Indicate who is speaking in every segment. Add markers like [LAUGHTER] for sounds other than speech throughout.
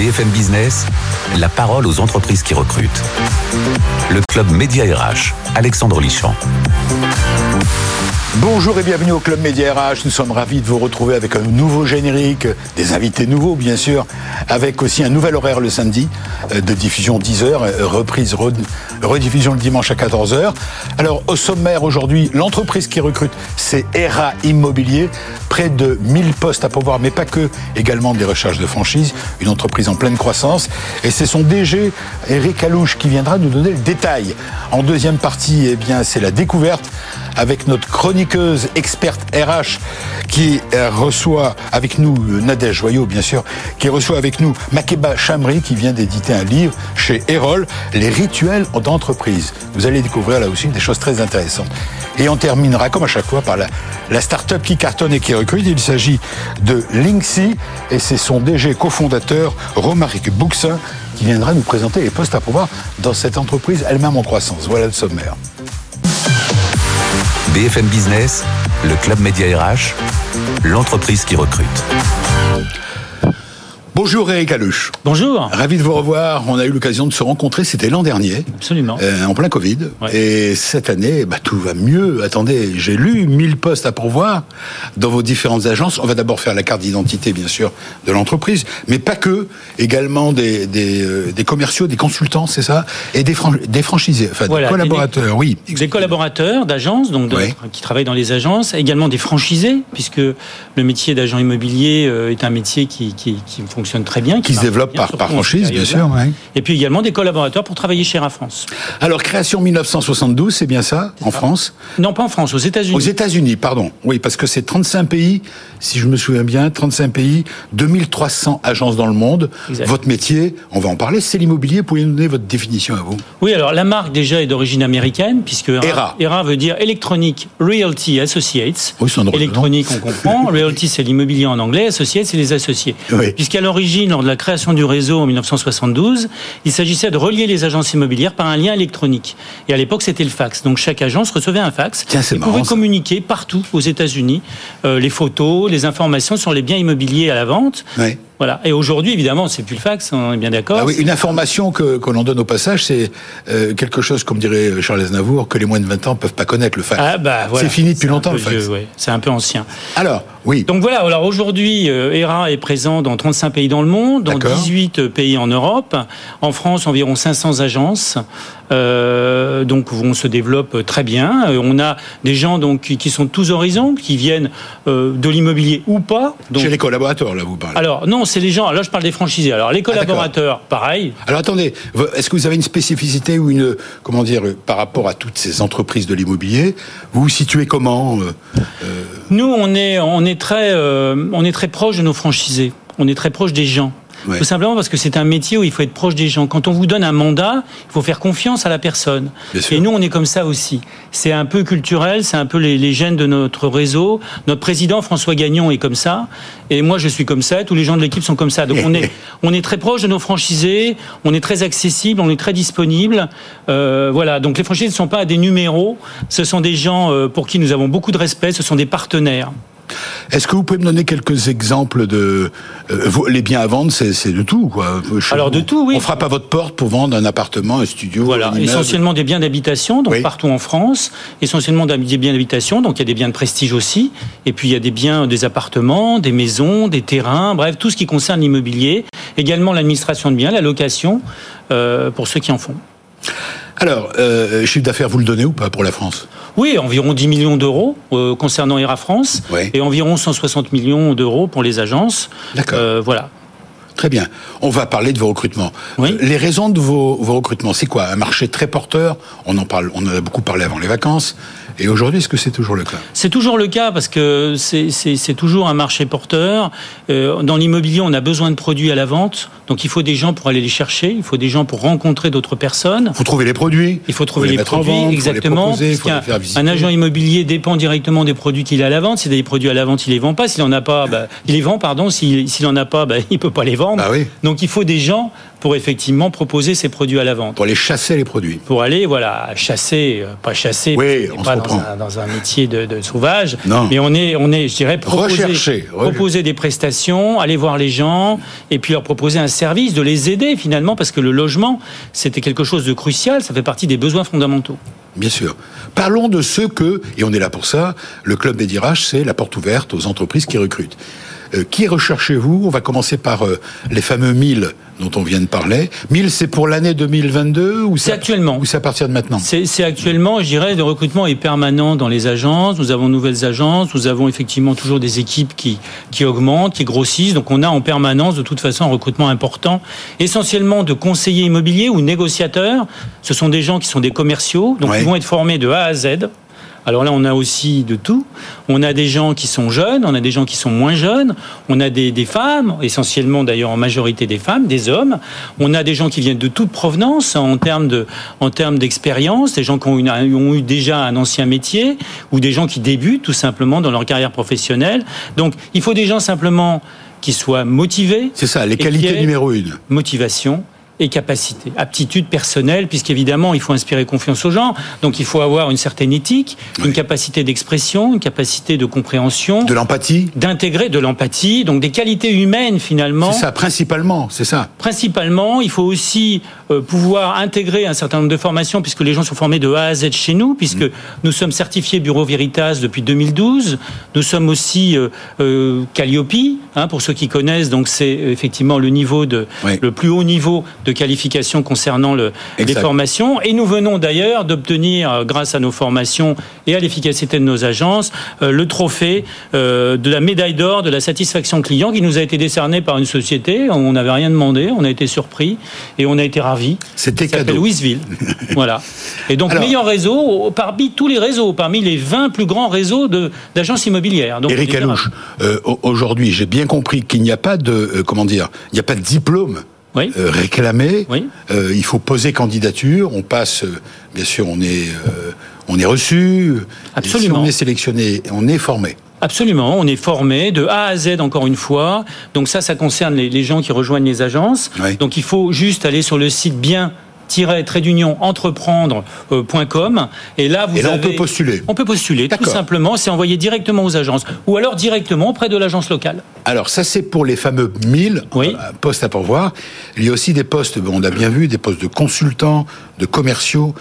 Speaker 1: BFM Business, la parole aux entreprises qui recrutent. Le club Média RH, Alexandre Lichamp.
Speaker 2: Bonjour et bienvenue au Club Média RH. Nous sommes ravis de vous retrouver avec un nouveau générique, des invités nouveaux bien sûr, avec aussi un nouvel horaire le samedi euh, de diffusion 10h, euh, reprise, rediffusion le dimanche à 14h. Alors au sommaire aujourd'hui, l'entreprise qui recrute, c'est ERA Immobilier, près de 1000 postes à pouvoir, mais pas que, également des recherches de franchise, une entreprise en pleine croissance. Et c'est son DG, Eric Alouche, qui viendra nous donner le détail. En deuxième partie, eh bien, c'est la découverte avec notre chroniqueuse experte RH qui euh, reçoit avec nous, euh, Nadège Joyot bien sûr, qui reçoit avec nous Makeba Chamri qui vient d'éditer un livre chez Erol, Les rituels d'entreprise. Vous allez découvrir là aussi des choses très intéressantes. Et on terminera comme à chaque fois par la, la start-up qui cartonne et qui recrute. Il s'agit de Linksy et c'est son DG cofondateur Romaric Bouxin qui viendra nous présenter les postes à pouvoir dans cette entreprise elle-même en croissance. Voilà le sommaire.
Speaker 1: BFM Business, le club Média RH, l'entreprise qui recrute.
Speaker 2: Bonjour Eric Aluche.
Speaker 3: Bonjour.
Speaker 2: Ravi de vous revoir. On a eu l'occasion de se rencontrer, c'était l'an dernier.
Speaker 3: Absolument.
Speaker 2: Euh, en plein Covid. Et cette année, bah, tout va mieux. Attendez, j'ai lu 1000 postes à pourvoir dans vos différentes agences. On va d'abord faire la carte d'identité, bien sûr, de l'entreprise, mais pas que. Également des, des, euh, des commerciaux, des consultants, c'est ça? Et des, des franchisés, enfin des collaborateurs, oui.
Speaker 3: Des collaborateurs d'agences, donc qui travaillent dans les agences. Également des franchisés, puisque le métier d'agent immobilier euh, est un métier qui, qui, qui fonctionne très bien.
Speaker 2: Qui, se développe par, par franchise, bien sûr.
Speaker 3: Et puis également des collaborateurs pour travailler chez Air France.
Speaker 2: Alors, création 1972, c'est bien ça, en France
Speaker 3: Non, pas en France, aux États-Unis.
Speaker 2: Aux États-Unis, pardon. Oui, parce que c'est 35 pays, si je me souviens bien, 35 pays, 2300 agences dans le monde. Votre métier, on va en parler, c'est l'immobilier. Pouvez nous donner votre définition à vous
Speaker 3: Oui, alors la marque déjà est d'origine américaine, puisque
Speaker 2: ERA,
Speaker 3: ERA veut dire Electronic Realty Associates.
Speaker 2: Oui, c'est
Speaker 3: Électronique, on comprend. [LAUGHS] Realty, c'est l'immobilier en anglais. Associates, c'est les associés.
Speaker 2: Oui.
Speaker 3: Puisqu'à lors de la création du réseau en 1972, il s'agissait de relier les agences immobilières par un lien électronique. Et à l'époque, c'était le fax. Donc chaque agence recevait un fax
Speaker 2: et
Speaker 3: pouvait communiquer partout aux États-Unis euh, les photos, les informations sur les biens immobiliers à la vente. Voilà. Et aujourd'hui, évidemment, c'est plus le fax, on est bien d'accord.
Speaker 2: Ah oui, une information que, que l'on donne au passage, c'est euh, quelque chose, comme dirait Charles Aznavour, que les moins de 20 ans peuvent pas connaître le fax.
Speaker 3: Ah bah voilà.
Speaker 2: C'est fini depuis longtemps le fax.
Speaker 3: Ouais. C'est un peu ancien.
Speaker 2: Alors, oui.
Speaker 3: Donc voilà, alors aujourd'hui, euh, ERA est présent dans 35 pays dans le monde, dans 18 pays en Europe. En France, environ 500 agences. Euh, donc on se développe très bien. Euh, on a des gens donc qui sont tous horizons, qui viennent euh, de l'immobilier ou pas. Donc...
Speaker 2: Chez les collaborateurs, là, vous parlez.
Speaker 3: Alors non, c'est les gens. Là, je parle des franchisés. Alors les ah, collaborateurs, pareil.
Speaker 2: Alors attendez, est-ce que vous avez une spécificité ou une comment dire par rapport à toutes ces entreprises de l'immobilier Vous vous situez comment
Speaker 3: Nous, on est on est très on est très proche de nos franchisés. On est très proche des gens. Tout simplement parce que c'est un métier où il faut être proche des gens. Quand on vous donne un mandat, il faut faire confiance à la personne. Et nous, on est comme ça aussi. C'est un peu culturel, c'est un peu les, les, gènes de notre réseau. Notre président, François Gagnon, est comme ça. Et moi, je suis comme ça. Tous les gens de l'équipe sont comme ça. Donc on est, [LAUGHS] on est très proche de nos franchisés, on est très accessible, on est très disponible. Euh, voilà. Donc les franchisés ne sont pas des numéros. Ce sont des gens euh, pour qui nous avons beaucoup de respect. Ce sont des partenaires.
Speaker 2: Est-ce que vous pouvez me donner quelques exemples de euh, les biens à vendre C'est de tout, quoi.
Speaker 3: Alors de tout, oui.
Speaker 2: On frappe à votre porte pour vendre un appartement, un studio.
Speaker 3: Voilà, essentiellement des biens d'habitation, donc partout en France. Essentiellement des biens d'habitation, donc il y a des biens de prestige aussi. Et puis il y a des biens, des appartements, des maisons, des terrains, bref, tout ce qui concerne l'immobilier. Également l'administration de biens, la location, euh, pour ceux qui en font.
Speaker 2: Alors, euh, chiffre d'affaires, vous le donnez ou pas pour la France?
Speaker 3: Oui, environ 10 millions d'euros euh, concernant ERA France et environ 160 millions d'euros pour les agences.
Speaker 2: D'accord.
Speaker 3: Euh, voilà.
Speaker 2: Très bien. On va parler de vos recrutements.
Speaker 3: Oui.
Speaker 2: Les raisons de vos, vos recrutements, c'est quoi? Un marché très porteur? On en parle. On en a beaucoup parlé avant les vacances. Et aujourd'hui, est-ce que c'est toujours le cas?
Speaker 3: C'est toujours le cas parce que c'est toujours un marché porteur. Euh, dans l'immobilier, on a besoin de produits à la vente, donc il faut des gens pour aller les chercher, il faut des gens pour rencontrer d'autres personnes.
Speaker 2: Il faut trouver les produits.
Speaker 3: Il faut trouver les, produits, exactement.
Speaker 2: Faut les proposer, faut les
Speaker 3: un, agent immobilier dépend directement des produits qu'il a à la vente. S'il a des produits à la vente, il les vend pas. S'il en a pas, bah, il les vend, pardon. S'il n'en a pas, bah, [LAUGHS] il peut pas les vendre.
Speaker 2: Bah oui.
Speaker 3: Donc il faut des gens pour effectivement proposer ces produits à la vente.
Speaker 2: Pour aller chasser les produits.
Speaker 3: Pour aller, voilà, chasser, euh, pas chasser,
Speaker 2: oui,
Speaker 3: pas dans un, métier de, sauvage, non. mais on est, on est, je dirais, proposer, proposer des prestations, aller voir les gens, et puis leur proposer un service, de les aider finalement, parce que le logement, c'était quelque chose de crucial, ça fait partie des besoins fondamentaux.
Speaker 2: Bien sûr. Parlons de ceux que, et on est là pour ça, le Club Médirage, c'est la porte ouverte aux entreprises qui recrutent. Euh, qui recherchez-vous? On va commencer par euh, les fameux 1000 dont on vient de parler. 1000, c'est pour l'année 2022 ou
Speaker 3: c'est actuellement
Speaker 2: Ou c'est à partir de maintenant?
Speaker 3: C'est actuellement, je dirais, le recrutement est permanent dans les agences. Nous avons de nouvelles agences, nous avons effectivement toujours des équipes qui, qui augmentent, qui grossissent. Donc on a en permanence, de toute façon, un recrutement important, essentiellement de conseillers immobiliers ou négociateurs. Ce sont des gens qui sont des commerciaux, donc ils vont être formés de A à Z. Alors là, on a aussi de tout. On a des gens qui sont jeunes, on a des gens qui sont moins jeunes, on a des, femmes, essentiellement d'ailleurs en majorité des femmes, des hommes. On a des gens qui viennent de toute provenance en termes de, en termes d'expérience, des gens qui ont, ont, eu déjà un ancien métier ou des gens qui débutent tout simplement dans leur carrière professionnelle. Donc, il faut des gens simplement qui soient motivés.
Speaker 2: C'est ça, les qualités numéro une.
Speaker 3: Motivation, et capacité, aptitude personnelle, puisqu'évidemment, il faut inspirer confiance aux gens. Donc, il faut avoir une certaine éthique, une capacité d'expression, une capacité de compréhension.
Speaker 2: De l'empathie
Speaker 3: D'intégrer de l'empathie, donc des qualités humaines, finalement.
Speaker 2: C'est ça, principalement, c'est ça.
Speaker 3: Principalement, il faut aussi euh, pouvoir intégrer un certain nombre de formations, puisque les gens sont formés de A à Z chez nous, puisque mm. nous sommes certifiés Bureau Veritas depuis 2012. Nous sommes aussi euh, euh, Calliope, hein, pour ceux qui connaissent. Donc, c'est effectivement le niveau de, le plus haut niveau de de qualification concernant le, les formations. Et nous venons d'ailleurs d'obtenir, euh, grâce à nos formations et à l'efficacité de nos agences, euh, le trophée euh, de la médaille d'or de la satisfaction client qui nous a été décerné par une société. On n'avait rien demandé, on a été surpris et on a été ravis.
Speaker 2: C'était cadeau.
Speaker 3: Louisville. [LAUGHS] voilà. Et donc, meilleur réseau parmi tous les réseaux, parmi les 20 plus grands réseaux d'agences immobilières. Donc,
Speaker 2: Eric Alouche, aujourd'hui, j'ai bien compris qu'il n'y a pas de, comment dire, il n'y a pas de diplôme oui. Euh, réclamer. Euh, il faut poser candidature. On passe, euh, bien sûr, on est, on est reçu.
Speaker 3: Absolument.
Speaker 2: Si on est sélectionné, on est formé.
Speaker 3: Absolument, on est formé de A à Z encore une fois. Donc ça, ça concerne les, gens qui rejoignent les agences. Donc il faut juste aller sur le site bien trait d'union entreprendre.com et là vous
Speaker 2: et là, on peut postuler.
Speaker 3: On peut postuler tout simplement, c'est envoyé directement aux agences ou alors directement auprès de l'agence locale.
Speaker 2: Alors ça c'est pour les fameux 1000 euh, postes à pourvoir. Il y a aussi des postes, on a bien vu, des postes de consultants, de commerciaux,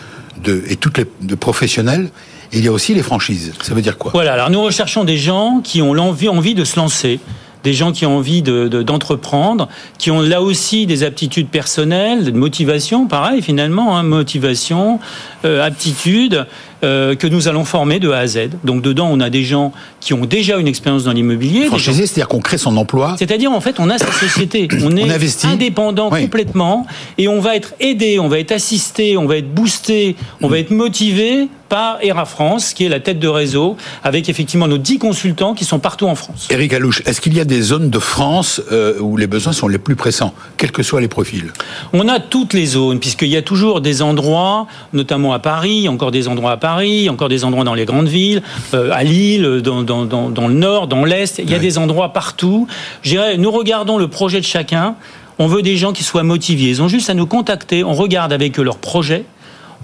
Speaker 2: de, et toutes les de professionnels. il y a aussi les franchises. Ça veut dire quoi?
Speaker 3: Voilà. Alors nous recherchons des gens qui ont l'envie envie de se lancer des gens qui ont envie d'entreprendre, de, qui ont là aussi des aptitudes personnelles, de motivation, pareil finalement, hein, motivation, euh, aptitude, euh, que nous allons former de A à Z. Donc dedans, on a des gens qui ont déjà une expérience dans l'immobilier.
Speaker 2: Franchisé, c'est-à-dire qu'on crée son emploi.
Speaker 3: C'est-à-dire en fait, on a sa société, [COUGHS] on est indépendant complètement, et on va être aidé, on va être assisté, on va être boosté, on va être motivé par ERA France, qui est la tête de réseau, avec effectivement nos 10 consultants qui sont partout en France.
Speaker 2: Eric Alouche, est-ce qu'il y a des zones de France euh, où les besoins sont les plus pressants, quels que soient les profils?
Speaker 3: On a toutes les zones, puisqu'il y a toujours des endroits, notamment à Paris, encore des endroits à Paris, encore des endroits dans les grandes villes, euh, à Lille, dans, dans, dans, le nord, dans l'est, il y a des endroits partout. Je dirais, nous regardons le projet de chacun. On veut des gens qui soient motivés. Ils ont juste à nous contacter. On regarde avec eux leur projet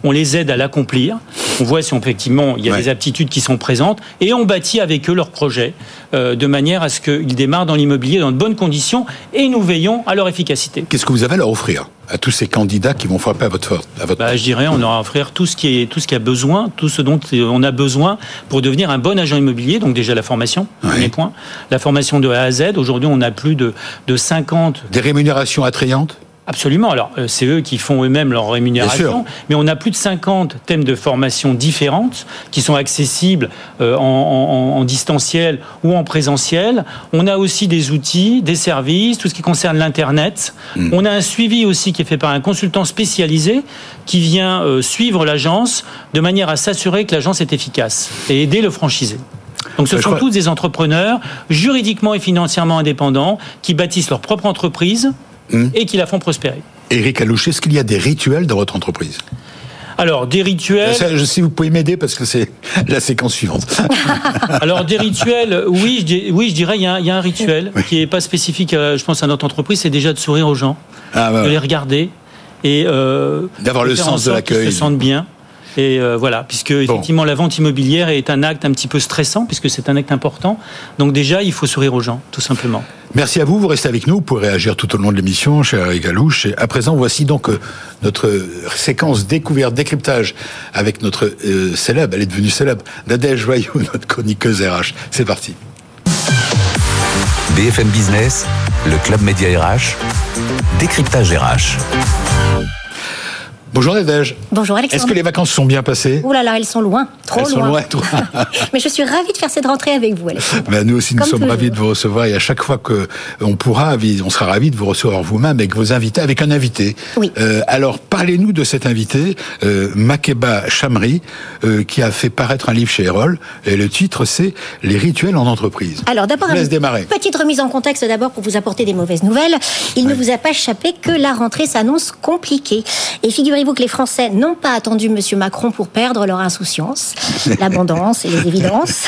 Speaker 3: on les aide à l'accomplir. On voit si effectivement il y a des aptitudes qui sont présentes et on bâtit avec eux leur projet euh, de manière à ce qu'ils démarrent dans l'immobilier dans de bonnes conditions et nous veillons à leur efficacité.
Speaker 2: Qu'est-ce que vous avez à leur offrir à tous ces candidats qui vont frapper à votre porte
Speaker 3: à votre bah, Je dirais, on aura à offrir tout ce qui est tout ce qui a besoin, tout ce dont on a besoin pour devenir un bon agent immobilier. Donc déjà la formation, premier point, la formation de A à Z. Aujourd'hui, on a plus de, de 50.
Speaker 2: Des rémunérations attrayantes?
Speaker 3: Absolument. Alors, euh, c'est eux qui font eux-mêmes leur rémunération, mais on a plus de 50 thèmes de formation différentes qui sont accessibles euh, en, distanciel ou en présentiel. On a aussi des outils, des services, tout ce qui concerne l'Internet. Hmm. On a un suivi aussi qui est fait par un consultant spécialisé qui vient euh, suivre l'agence de manière à s'assurer que l'agence est efficace et aider le franchisé. Donc ce sont tous des entrepreneurs juridiquement et financièrement indépendants qui bâtissent leur propre entreprise Hmm. et qui la font prospérer.
Speaker 2: Éric Alouche, est-ce qu'il y a des rituels dans votre entreprise?
Speaker 3: Alors, des rituels.
Speaker 2: Je sais, vous pouvez m'aider parce que c'est [LAUGHS] la séquence suivante. [LAUGHS]
Speaker 3: Alors, des rituels, oui, je, oui, je dirais, il y, a, un rituel qui n'est pas spécifique, je pense, à notre entreprise, c'est déjà de sourire aux gens, ah, bah de les regarder et
Speaker 2: euh, d'avoir le sens de l'accueil.
Speaker 3: Se sentent bien. Et euh, voilà, puisque effectivement la vente immobilière est un acte un petit peu stressant, puisque c'est un acte important. Donc déjà, il faut sourire aux gens, tout simplement.
Speaker 2: Merci à vous, vous restez avec nous, vous pourrez réagir tout au long de l'émission, cher Eric Alouche. à présent, voici donc euh, notre séquence découverte, décryptage avec notre euh, célèbre, elle est devenue célèbre, Nadège Joyeux, [LAUGHS] notre chroniqueuse RH. C'est parti.
Speaker 1: BFM Business, le Club Média RH, décryptage RH.
Speaker 2: Bonjour Nadège.
Speaker 4: Bonjour Alexandre.
Speaker 2: Est-ce que les vacances sont bien passées?
Speaker 4: Ouh là là, elles sont loin, trop
Speaker 2: elles Sont loin trop. [LAUGHS]
Speaker 4: Mais je suis ravie de faire cette rentrée avec vous, Alexandre.
Speaker 2: Ben, nous aussi, nous sommes ravis de vous recevoir et à chaque fois que on pourra, on sera ravis de vous recevoir vous-même avec vos invités, avec un invité.
Speaker 4: Oui.
Speaker 2: Euh, alors, parlez-nous de cet invité, euh, Makeba Chamri, euh, qui a fait paraître un livre chez Erol et le titre c'est Les rituels en entreprise.
Speaker 4: Alors d'abord,
Speaker 2: une
Speaker 4: petite remise en contexte d'abord pour vous apporter des mauvaises nouvelles. Il ne vous a pas échappé que la rentrée s'annonce compliquée. Et figurez-vous que les Français n'ont pas attendu M. Macron pour perdre leur insouciance, [LAUGHS] l'abondance et les évidences,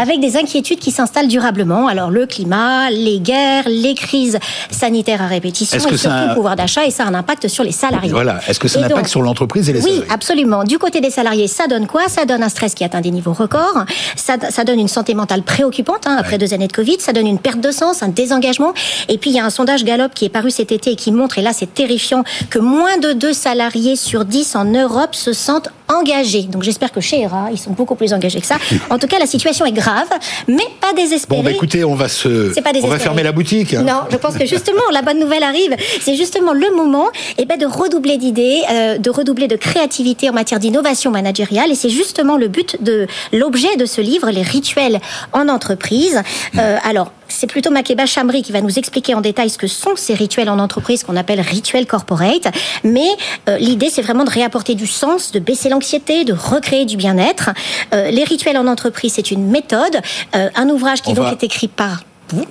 Speaker 4: avec des inquiétudes qui s'installent durablement? Alors le climat, les guerres, les crises sanitaires à répétition, et surtout le pouvoir d'achat, et ça a un impact sur les salariés.
Speaker 2: Voilà. Est-ce que ça a un impact sur l'entreprise et les salariés?
Speaker 4: Oui, absolument. Du côté des salariés, ça donne quoi? Ça donne un stress qui atteint des niveaux records. Ça, ça donne une santé mentale préoccupante hein, après deux années de Covid. Ça donne une perte de sens, un désengagement. Et puis il y a un sondage Gallup qui est paru cet été et qui montre, et là c'est terrifiant, que moins de deux salariés sur dix en Europe se sentent engagés. Donc j'espère que chez ERA, ils sont beaucoup plus engagés que ça. [LAUGHS] En tout cas, la situation est grave, mais pas désespérée.
Speaker 2: Bon, bah écoutez, on va se, on va fermer la boutique.
Speaker 4: Non, je pense que justement, la bonne nouvelle arrive. C'est justement le moment, et eh ben, de redoubler d'idées, euh, de redoubler de créativité en matière d'innovation managériale. Et c'est justement le but de l'objet de ce livre, les rituels en entreprise. Euh, alors, c'est plutôt Makeba Chamri qui va nous expliquer en détail ce que sont ces rituels en entreprise qu'on appelle rituels corporate. Mais euh, l'idée, c'est vraiment de réapporter du sens, de baisser l'anxiété, de recréer du bien-être. Euh, les rituels en entreprise, c'est une méthode, euh, un ouvrage qui donc est écrit par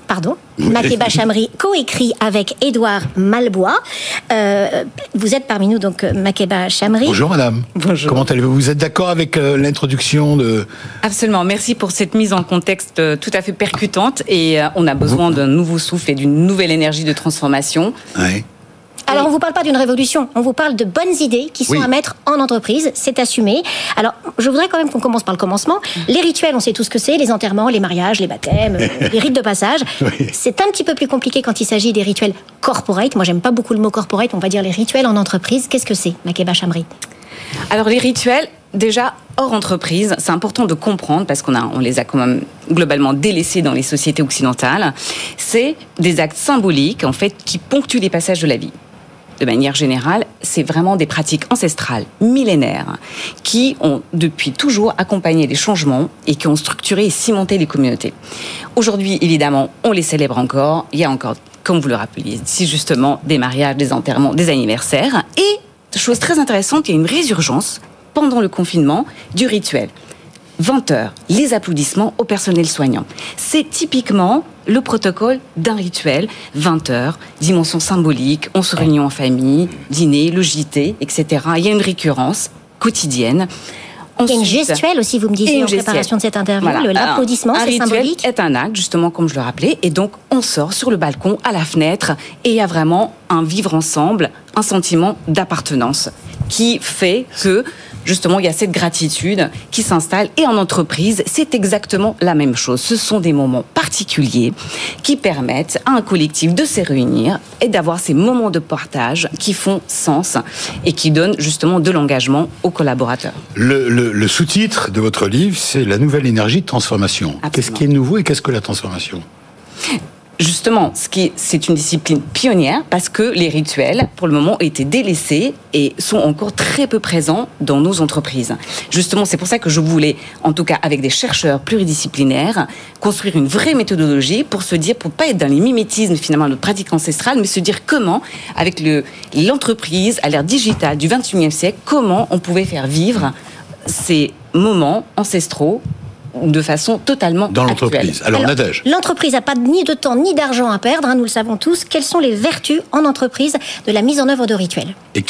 Speaker 4: pardon, Makeba Chamri, coécrit avec Édouard Malbois. Euh, vous êtes parmi nous, donc Makeba Chamri.
Speaker 2: Bonjour madame. Bonjour. Comment allez-vous? Vous êtes d'accord avec euh, l'introduction de...
Speaker 5: Absolument, merci pour cette mise en contexte euh, tout à fait percutante et on a besoin d'un nouveau souffle et d'une nouvelle énergie de transformation.
Speaker 2: Oui.
Speaker 4: Alors, on vous parle pas d'une révolution, on vous parle de bonnes idées qui sont à mettre en entreprise, c'est assumé. Alors, je voudrais quand même qu'on commence par le commencement. Les rituels, on sait tout ce que c'est, les enterrements, les mariages, les baptêmes, [LAUGHS] les rites de passage. C'est un petit peu plus compliqué quand il s'agit des rituels corporate. Moi, j'aime pas beaucoup le mot corporate, on va dire les rituels en entreprise. Qu'est-ce que c'est, Makeba Chamri
Speaker 5: Alors, les rituels, déjà hors entreprise, c'est important de comprendre parce qu'on a, on les a quand même globalement délaissés dans les sociétés occidentales. C'est des actes symboliques en fait qui ponctuent les passages de la vie de manière générale, c'est vraiment des pratiques ancestrales, millénaires, qui ont depuis toujours accompagné les changements et qui ont structuré et cimenté les communautés. Aujourd'hui, évidemment, on les célèbre encore. Il y a encore, comme vous le rappeliez, si justement, des mariages, des enterrements, des anniversaires. Et, chose très intéressante, il y a une résurgence pendant le confinement du rituel. 20 heures, les applaudissements au personnel soignant. C'est typiquement le protocole d'un rituel, 20 heures, dimension symbolique, on se réunit en famille, dîner, le JT, etc. Il y a une récurrence quotidienne.
Speaker 4: il y a une gestuelle aussi, vous me disiez, en préparation de cette interview. L'applaudissement, c'est symbolique.
Speaker 5: est un acte, justement, comme je le rappelais. Et donc, on sort sur le balcon, à la fenêtre, et il y a vraiment un vivre ensemble, un sentiment d'appartenance qui fait que justement, il y a cette gratitude qui s'installe. Et en entreprise, c'est exactement la même chose. Ce sont des moments particuliers qui permettent à un collectif de se réunir et d'avoir ces moments de partage qui font sens et qui donnent justement de l'engagement aux collaborateurs.
Speaker 2: Le, sous-titre de votre livre, c'est La nouvelle énergie de transformation. Qu'est-ce qui est nouveau et qu'est-ce que la transformation?
Speaker 5: Justement, c'est une discipline pionnière parce que les rituels, pour le moment, ont été délaissés et sont encore très peu présents dans nos entreprises. Justement, c'est pour ça que je voulais, en tout cas avec des chercheurs pluridisciplinaires, construire une vraie méthodologie pour se dire, pour pas être dans les mimétismes finalement de pratiques ancestrales, mais se dire comment, avec l'entreprise à l'ère digitale du 21e siècle, comment on pouvait faire vivre ces moments ancestraux de façon totalement
Speaker 2: dans l'entreprise. Alors, Nadège.
Speaker 4: L'entreprise n'a pas ni de temps ni d'argent à perdre, hein, nous le savons tous. Quelles sont les vertus en entreprise de la mise en œuvre de rituels
Speaker 2: et,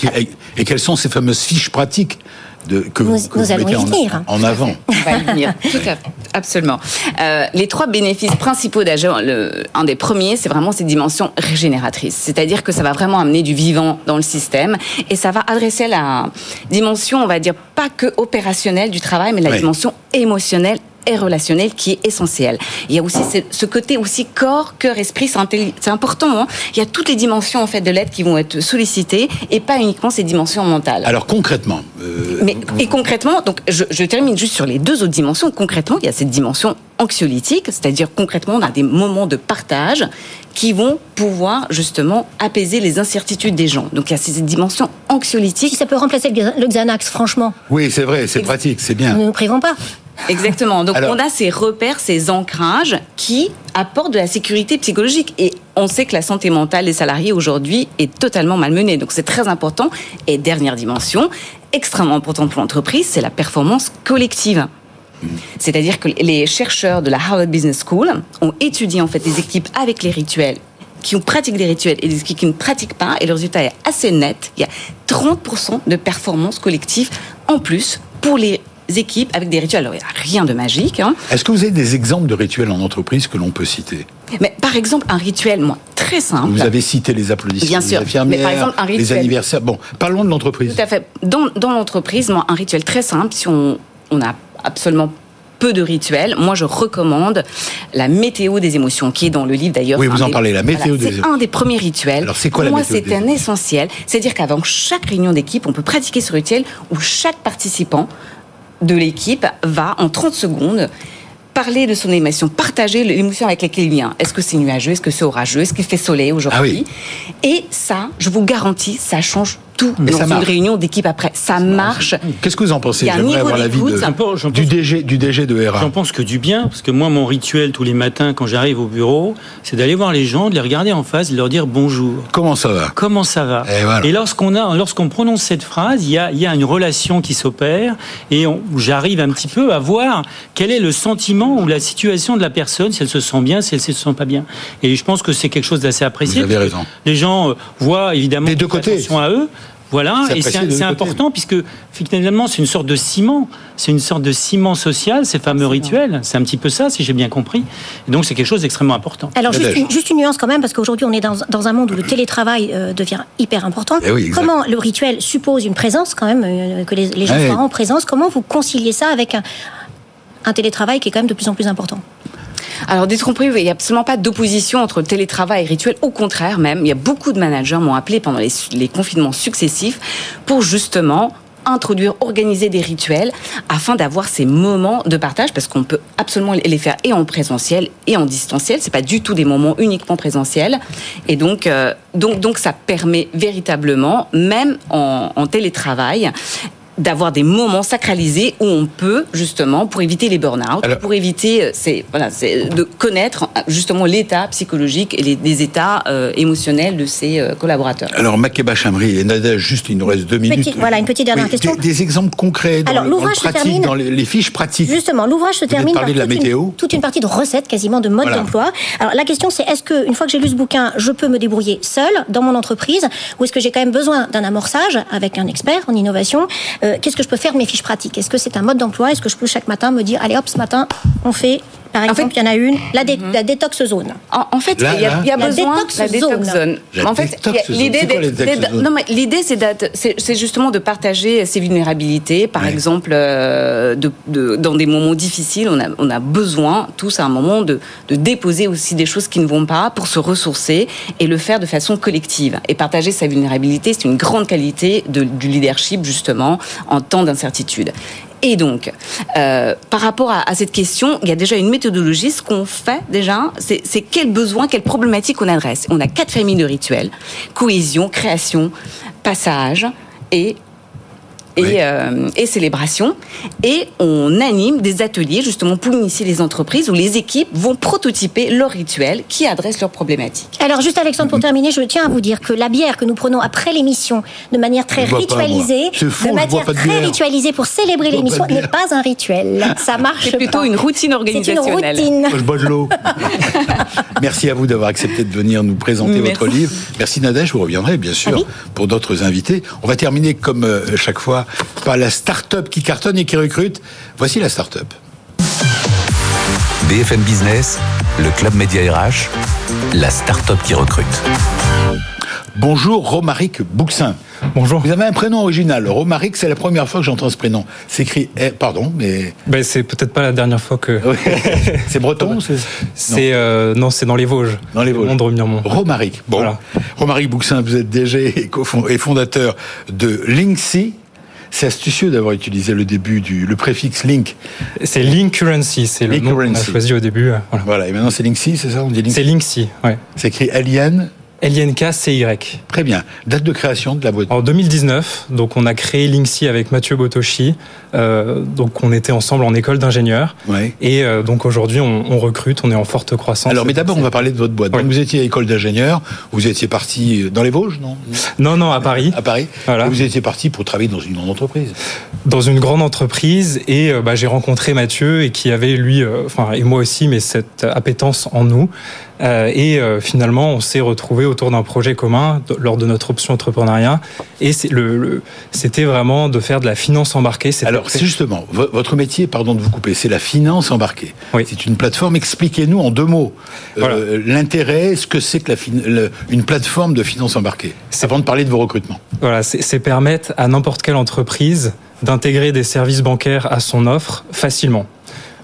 Speaker 2: et, quelles sont ces fameuses fiches pratiques de, que
Speaker 4: nous,
Speaker 2: vous, que
Speaker 4: nous
Speaker 2: vous
Speaker 4: allons
Speaker 2: mettez
Speaker 4: y
Speaker 2: en,
Speaker 4: venir.
Speaker 2: en avant?
Speaker 5: On va y venir. [LAUGHS] Tout à fait. Absolument. Euh, les trois bénéfices principaux d'Agir, le- un des premiers, c'est vraiment ces dimensions régénératrices. C'est-à-dire que ça va vraiment amener du vivant dans le système et ça va adresser la dimension, on va dire, pas que opérationnelle du travail, mais la dimension émotionnelle et relationnelle qui est essentielle. Il y a aussi ce- ce côté aussi corps, cœur, esprit, c'est important. hein. Il y a toutes les dimensions en fait de l'aide qui vont être sollicitées et pas uniquement ces dimensions mentales.
Speaker 2: Alors concrètement, euh,
Speaker 5: Mais, et concrètement, donc je, je termine juste sur les deux autres dimensions. Concrètement, il y a cette dimension anxiolytique, c'est-à-dire concrètement, on a des moments de partage qui vont pouvoir justement apaiser les incertitudes des gens. Donc il y a cette dimension
Speaker 4: Si
Speaker 5: anxiolytique.
Speaker 4: ça peut remplacer le le Xanax, franchement,
Speaker 2: oui, c'est vrai, c'est pratique, c'est bien.
Speaker 4: nous ne nous privons pas.
Speaker 5: Exactement. Donc
Speaker 2: Alors-
Speaker 5: on a ces repères, ces ancrages qui apportent de la sécurité psychologique. Et on sait que la santé mentale des salariés aujourd'hui est totalement malmenée. Donc c'est très important. Et dernière dimension, extrêmement importante pour l'entreprise, c'est la performance collective. C'est-à-dire que les chercheurs de la Harvard Business School ont étudié en fait les équipes avec les rituels qui pratiqué des rituels et des équipes qui ne pratiquent pas, et le résultat est assez net. Il y a 30% de performance collective en plus pour les équipes avec des rituels. Alors, il n'y a rien de magique, hein.
Speaker 2: Est-ce que vous avez des exemples de rituels en entreprise que l'on peut citer?
Speaker 5: Mais par exemple, un rituel, moi, très simple.
Speaker 2: Vous avez cité les applaudissements
Speaker 5: Bien sûr,
Speaker 2: infirmières,
Speaker 5: mais par exemple, un
Speaker 2: les anniversaires. Bon, parlons de l'entreprise.
Speaker 5: Tout à fait. Dans, dans l'entreprise, moi, un rituel très simple, si on, on a absolument peu de rituels, moi je recommande la météo des émotions, qui est dans le livre d'ailleurs.
Speaker 2: Oui, vous en
Speaker 5: des-
Speaker 2: parlez, la météo des
Speaker 5: C'est un des premiers rituels.
Speaker 2: Alors, c'est quoi
Speaker 5: Pour
Speaker 2: la
Speaker 5: moi,
Speaker 2: météo
Speaker 5: c'est un
Speaker 2: émotions?
Speaker 5: essentiel. C'est-à-dire qu'avant chaque réunion d'équipe, on peut pratiquer ce rituel où chaque participant de l'équipe va, en 30 secondes, parler de son émotion, partager l'émotion avec laquelle il vient. Est-ce que c'est nuageux? Est-ce que c'est orageux? Est-ce qu'il fait soleil aujourd'hui? Et ça, je vous garantis, ça change tout
Speaker 2: Mais
Speaker 5: dans une
Speaker 2: marche.
Speaker 5: réunion d'équipe après. Ça marche.
Speaker 2: Qu'est-ce que vous en pensez
Speaker 5: Il y a un
Speaker 2: J'aimerais avoir l'avis du, DG, du DG de RA.
Speaker 3: J'en pense que du bien, parce que moi, mon rituel tous les matins quand j'arrive au bureau, c'est d'aller voir les gens, de les regarder en face, de leur dire bonjour.
Speaker 2: Comment ça va
Speaker 3: Comment ça va
Speaker 2: Et voilà.
Speaker 3: lorsqu'on a, lorsqu'on prononce cette phrase, il y a, il y a une relation qui s'opère et j'arrive un petit peu à voir quel est le sentiment ou la situation de la personne, si elle se sent bien, si elle se sent pas bien. Et je pense que c'est quelque chose d'assez apprécié.
Speaker 2: Vous avez raison.
Speaker 3: Les gens euh, voient évidemment
Speaker 2: Des deux côtés.
Speaker 3: attention à eux. Voilà, et c'est important puisque finalement c'est une sorte de ciment, c'est une sorte de ciment social, ces fameux rituels. C'est un petit peu ça, si j'ai bien compris. Et donc c'est quelque chose d'extrêmement important.
Speaker 4: Alors juste une, juste une nuance quand même, parce qu'aujourd'hui on est dans, dans un monde où le télétravail euh, devient hyper important.
Speaker 2: Eh oui.
Speaker 4: Comment le rituel suppose une présence quand même, euh, que les, les gens
Speaker 2: Ah oui.
Speaker 4: soient en présence, comment vous conciliez ça avec un, un télétravail qui est quand même de plus en plus important?
Speaker 5: Alors, détrompez il n'y a absolument pas d'opposition entre télétravail et rituel. Au contraire, même, il y a beaucoup de managers m'ont appelé pendant les, confinements successifs pour justement introduire, organiser des rituels afin d'avoir ces moments de partage parce qu'on peut absolument les faire et en présentiel et en distanciel. C'est pas du tout des moments uniquement présentiels. Et donc, euh, donc, donc ça permet véritablement, même en télétravail, d'avoir des moments sacralisés où on peut justement pour éviter les burn-out,
Speaker 2: Alors-
Speaker 5: pour éviter euh, c'est voilà c'est de connaître euh, justement l'état psychologique et les, les états euh, émotionnels de ses euh, collaborateurs.
Speaker 2: Alors, Makeba Chamri et Nadège, juste, il nous reste deux minutes.
Speaker 4: Voilà, une petite dernière
Speaker 2: Oui,
Speaker 4: question.
Speaker 2: Des, des exemples concrets dans,
Speaker 4: Alors,
Speaker 2: le- dans le pratique,
Speaker 4: termine-
Speaker 2: dans les, les fiches pratiques.
Speaker 4: Justement, l'ouvrage se termine
Speaker 2: parler
Speaker 4: par
Speaker 2: de la
Speaker 4: toute,
Speaker 2: météo.
Speaker 4: Une, toute une partie de recettes, quasiment de mode
Speaker 2: Voilà.
Speaker 4: d'emploi. Alors la question c'est est-ce que une fois que j'ai lu ce bouquin, je peux me débrouiller seul dans mon entreprise, ou est-ce que j'ai quand même besoin d'un amorçage avec un expert en innovation Euh, Qu'est-ce que je peux faire mes fiches pratiques? Est-ce que c'est un mode d'emploi? Est-ce que je peux chaque matin me dire allez hop ce matin on fait par
Speaker 5: En
Speaker 4: exemple
Speaker 5: fait-
Speaker 4: il y en a une la, dé- la détox zone.
Speaker 5: En, en fait,
Speaker 2: Là,
Speaker 5: il y a, il y a
Speaker 4: La
Speaker 5: besoin
Speaker 4: détox
Speaker 5: la détox
Speaker 4: zone.
Speaker 5: zone.
Speaker 2: La
Speaker 5: en fait, l'idée
Speaker 2: C'est
Speaker 5: justement de partager ses vulnérabilités. Par
Speaker 2: Ouais.
Speaker 5: exemple, euh, de, de- dans des moments difficiles, on a, on a besoin tous à un moment de, de déposer aussi des choses qui ne vont pas pour se ressourcer et le faire de façon collective. Et partager sa vulnérabilité, c'est une grande qualité de- du leadership justement en temps d'incertitude. Et donc, euh, par rapport à, cette question, il y a déjà une méthodologie. Ce qu'on fait déjà, c'est c'est quels besoins, quelles problématiques on adresse. On a quatre familles de rituels cohésion, création, passage et et,
Speaker 2: Oui.
Speaker 5: euh, et célébration. Et on anime des ateliers justement pour initier les entreprises où les équipes vont prototyper leurs rituels qui adressent leurs problématiques.
Speaker 4: Alors juste Alexandre pour terminer, je tiens à vous dire que la bière que nous prenons après l'émission de manière très
Speaker 2: pas,
Speaker 4: ritualisée, de manière
Speaker 2: de
Speaker 4: très ritualisée pour célébrer l'émission n'est pas un rituel. Ça marche
Speaker 5: C'est plutôt
Speaker 4: pas.
Speaker 5: une routine
Speaker 4: C'est une
Speaker 5: organisationnelle.
Speaker 4: routine.
Speaker 2: Moi, je bois de l'eau. [LAUGHS] Merci à vous d'avoir accepté de venir nous présenter
Speaker 5: Merci.
Speaker 2: votre livre. Merci Nadège, vous reviendrez bien sûr
Speaker 4: Ah oui.
Speaker 2: pour d'autres invités. On va terminer comme euh, chaque fois par la start-up qui cartonne et qui recrute. Voici la start-up.
Speaker 1: BFM Business, le club média RH, la start-up qui recrute.
Speaker 2: Bonjour Romaric Bouxin.
Speaker 6: Bonjour.
Speaker 2: Vous avez un prénom original. Romaric, c'est la première fois que j'entends ce prénom. C'est écrit, eh, pardon, mais.
Speaker 6: Ben, c'est peut-être pas la dernière fois que. [LAUGHS]
Speaker 2: c'est breton
Speaker 6: C'est euh, non, c'est dans les Vosges.
Speaker 2: Dans les Vosges. Romaric. Bon. Voilà. Romaric Bouxin, vous êtes DG et fondateur de Linksy. C'est astucieux d'avoir utilisé le début du le préfixe link.
Speaker 6: C'est link currency, c'est le nom qu'on a choisi au début.
Speaker 2: Voilà, voilà et maintenant c'est Linksy, c'est ça On dit
Speaker 6: C'est Linksy, ouais.
Speaker 2: C'est écrit Alien
Speaker 6: LINK-CY.
Speaker 2: Très bien. Date de création de la boîte
Speaker 6: En 2019, donc on a créé Linksy avec Mathieu Botoshi. Euh, donc on était ensemble en école d'ingénieur. Et euh, donc aujourd'hui on, recrute, on est en forte croissance.
Speaker 2: Alors mais d'abord on va parler de votre boîte. vous étiez à école d'ingénieur, vous étiez parti dans les Vosges, non?
Speaker 6: Non, non, à Paris.
Speaker 2: À Paris. Voilà. vous étiez parti pour travailler dans une grande entreprise.
Speaker 6: Dans une grande entreprise et euh, bah, j'ai rencontré Mathieu et qui avait lui, enfin et moi aussi, mais cette appétence en nous. Euh, et euh, finalement, on s'est retrouvé autour d'un projet commun lors de notre option entrepreneuriat. Et c'était vraiment de faire de la finance embarquée.
Speaker 2: Alors, c'est justement, votre métier, pardon de vous couper, c'est la finance embarquée.
Speaker 6: Oui.
Speaker 2: C'est une plateforme. Expliquez-nous en deux mots euh, l'intérêt, ce que c'est que la une plateforme de finance embarquée. Avant de parler de vos recrutements.
Speaker 6: Voilà, c'est permettre à n'importe quelle entreprise d'intégrer des services bancaires à son offre facilement.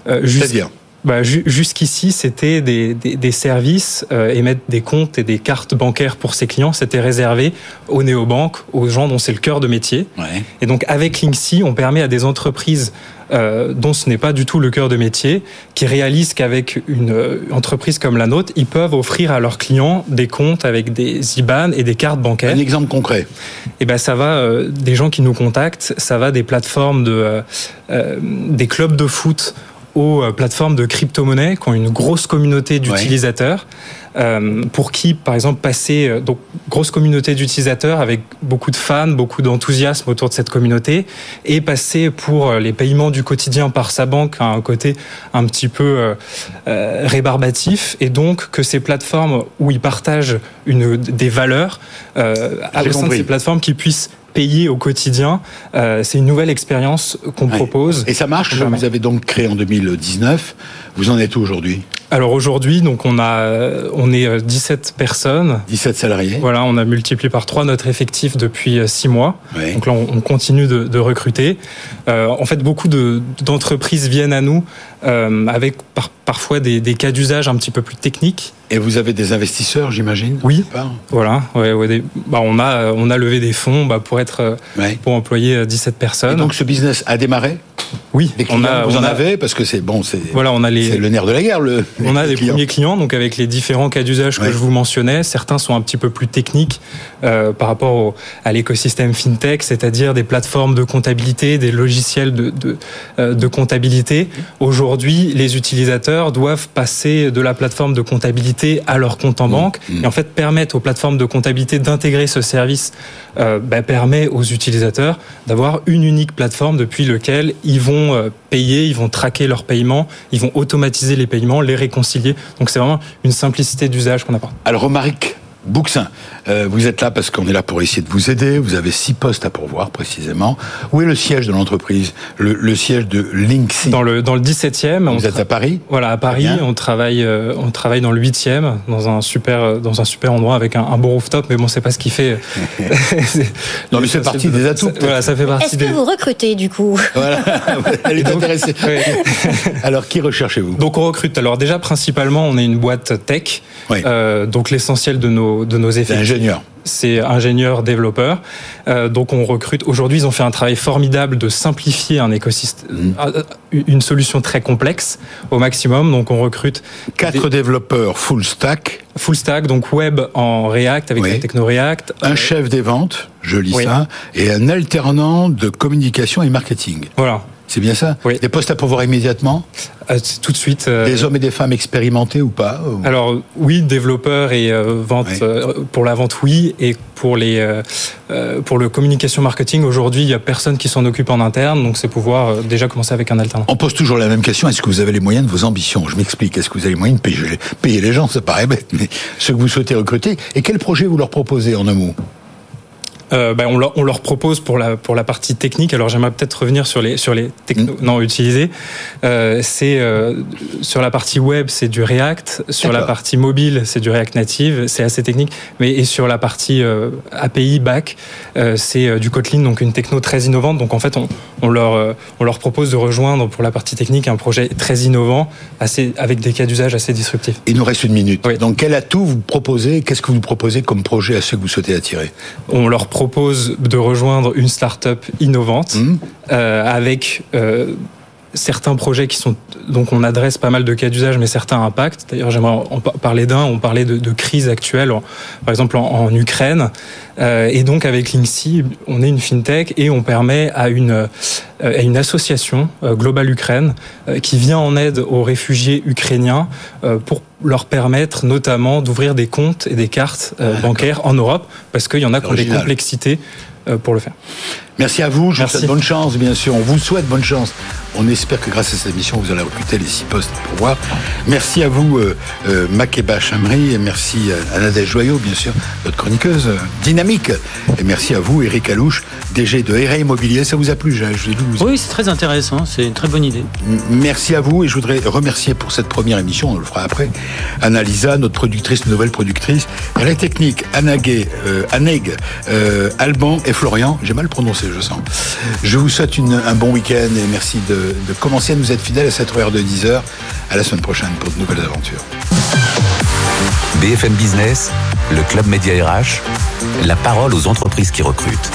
Speaker 2: C'est-à-dire
Speaker 6: bah, Jusqu'ici, c'était des, des, des, services, euh, émettre des comptes et des cartes bancaires pour ses clients, c'était réservé aux néobanques, aux gens dont c'est le cœur de métier.
Speaker 2: Ouais.
Speaker 6: Et donc avec Linksy, on permet à des entreprises euh, dont ce n'est pas du tout le cœur de métier, qui réalisent qu'avec une euh, entreprise comme la nôtre, ils peuvent offrir à leurs clients des comptes avec des IBAN et des cartes bancaires.
Speaker 2: Un exemple concret Et
Speaker 6: eh ben ça va euh, des gens qui nous contactent, ça va des plateformes de euh, des clubs de foot aux euh, plateformes de crypto-monnaie qui ont une grosse communauté d'utilisateurs. Euh, pour qui, par exemple, passer euh, donc grosse communauté d'utilisateurs avec beaucoup de fans, beaucoup d'enthousiasme autour de cette communauté, et passer pour les paiements du quotidien par sa banque à un côté un petit peu rébarbatif, et donc que ces plateformes où ils partagent une, des valeurs euh, au sein de ces plateformes qui puissent payer au quotidien. Euh, c'est une nouvelle expérience qu'on propose.
Speaker 2: Et ça marche. Vous avez donc créé en 2019. Vous en êtes où aujourd'hui?
Speaker 6: Alors aujourd'hui, donc on a, on est 17 euh, personnes.
Speaker 2: 17 salariés.
Speaker 6: Voilà, on a multiplié par 3 notre effectif depuis 6 mois. Donc là, on, continue de, de recruter. Euh, en fait, beaucoup d'entreprises viennent à nous euh, avec par, parfois des, des cas d'usage un petit peu plus techniques.
Speaker 2: Et vous avez des investisseurs, j'imagine
Speaker 6: Oui. Voilà. Ouais, ouais, bah, on a on a levé des fonds bah, pour être pour employer 17 personnes. Et
Speaker 2: donc ce business a démarré
Speaker 6: oui,
Speaker 2: on a, vous en avez parce que c'est bon, c'est
Speaker 6: voilà, on a les,
Speaker 2: le nerf de la guerre. Le,
Speaker 6: on a des premiers clients, donc avec les différents cas d'usage que je vous mentionnais, certains sont un petit peu plus techniques euh, par rapport à l'écosystème fintech, c'est-à-dire des plateformes de comptabilité, des logiciels de, de, euh, de comptabilité. Aujourd'hui, les utilisateurs doivent passer de la plateforme de comptabilité à leur compte en mmh. banque mmh. et en fait permettre aux plateformes de comptabilité d'intégrer ce service euh, bah, permet aux utilisateurs d'avoir une unique plateforme depuis lequel ils vont euh, payer, ils vont traquer leurs paiements, ils vont automatiser les paiements, les réconcilier. Donc c'est vraiment une simplicité d'usage qu'on apporte.
Speaker 2: Alors Bouxin, euh, vous êtes là parce qu'on est là pour essayer de vous aider. Vous avez six postes à pourvoir précisément. Où est le siège de l'entreprise le, siège de Linksy
Speaker 6: Dans le dans le 17e.
Speaker 2: Vous êtes à Paris?
Speaker 6: Voilà, à Paris. On travaille euh, on travaille dans le 8e, dans un super euh, dans un super endroit avec un, un bon rooftop. Mais bon, c'est pas ce qui fait. [LAUGHS]
Speaker 2: non, mais c'est partie des atouts.
Speaker 6: Voilà, ça fait partie.
Speaker 4: Est-ce que vous recrutez du coup?
Speaker 2: Voilà, [LAUGHS] [LAUGHS] elle est intéressée. Alors, qui recherchez-vous?
Speaker 6: Donc, on recrute. Alors déjà, principalement, on est une boîte tech. donc l'essentiel de nos de nos effets.
Speaker 2: Ingénieur
Speaker 6: c'est ingénieur développeur. Euh, donc on recrute. Aujourd'hui, ils ont fait un travail formidable de simplifier un écosystème, mmh. euh, une solution très complexe au maximum. Donc on recrute
Speaker 2: quatre développeurs full stack.
Speaker 6: Full stack, donc web en React avec la techno React.
Speaker 2: Un euh, chef des ventes, je lis ça, et un alternant de communication et marketing.
Speaker 6: Voilà.
Speaker 2: C'est bien ça
Speaker 6: oui.
Speaker 2: Des postes à pourvoir immédiatement
Speaker 6: euh, Tout de suite.
Speaker 2: Euh, des hommes et des femmes expérimentés ou pas
Speaker 6: Alors oui, développeurs et euh, vente pour la vente oui. Et pour les pour le communication marketing aujourd'hui il y a personne qui s'en occupe en interne. Donc c'est pouvoir déjà commencer avec un alternant.
Speaker 2: On pose toujours la même question. Est-ce que vous avez les moyens de vos ambitions? Je m'explique. Est-ce que vous avez les moyens de payer, payer les gens? Ça paraît bête mais ceux que vous souhaitez recruter et quel projet vous leur proposez en un mot?
Speaker 6: Euh, ben, on, leur, on, leur, propose pour la, pour la partie technique, alors j'aimerais peut-être revenir sur les, sur les technos mm. non utilisés, euh, c'est euh, sur la partie web c'est du React, sur la partie mobile c'est du React Native, c'est assez technique, mais et sur la partie API back c'est du Kotlin, donc une techno très innovante, donc en fait on, on, leur, on leur propose de rejoindre pour la partie technique un projet très innovant, assez, avec des cas d'usage assez disruptifs.
Speaker 2: Il nous reste une minute, donc quel atout vous proposez, qu'est-ce que vous proposez comme projet à ceux que vous souhaitez attirer?
Speaker 6: On leur propose de rejoindre une start-up innovante mmh. euh, avec euh, certains projets qui sont donc on adresse pas mal de cas d'usage, mais certains impacts. D'ailleurs, j'aimerais en parler d'un. On parlait de, de crise actuelle, par exemple en, en Ukraine. Euh, et donc avec Linksy, on est une fintech et on permet à une euh, à une association euh, Global Ukraine euh, qui vient en aide aux réfugiés ukrainiens pour leur permettre notamment d'ouvrir des comptes et des cartes bancaires en Europe parce qu'il y en a qui ont des complexités pour le faire.
Speaker 2: Merci à vous, je vous souhaite bonne chance, bien sûr. On vous souhaite bonne chance. On espère que grâce à cette émission, vous allez recruter les six postes pour voir. Merci à vous, euh, euh, Makeba Chamri, et merci à Nadège Joyot, bien sûr, notre chroniqueuse euh, dynamique. Et merci à vous, Eric Alouche, DG de RA Immobilier. Ça vous a plu, je,
Speaker 3: je Oui, c'est très intéressant, c'est une très bonne idée.
Speaker 2: Merci à vous, et je voudrais remercier pour cette première émission, on le fera après, Annalisa, notre productrice, nouvelle productrice, la technique, Anagé, euh, Aneg, euh, Alban et Florian. J'ai mal prononcé je sens. Je vous souhaite un bon week-end et merci de, commencer à nous être fidèles à cette heure de 10h. À la semaine prochaine pour de nouvelles aventures.
Speaker 1: BFM Business, le Club Média RH, la parole aux entreprises qui recrutent.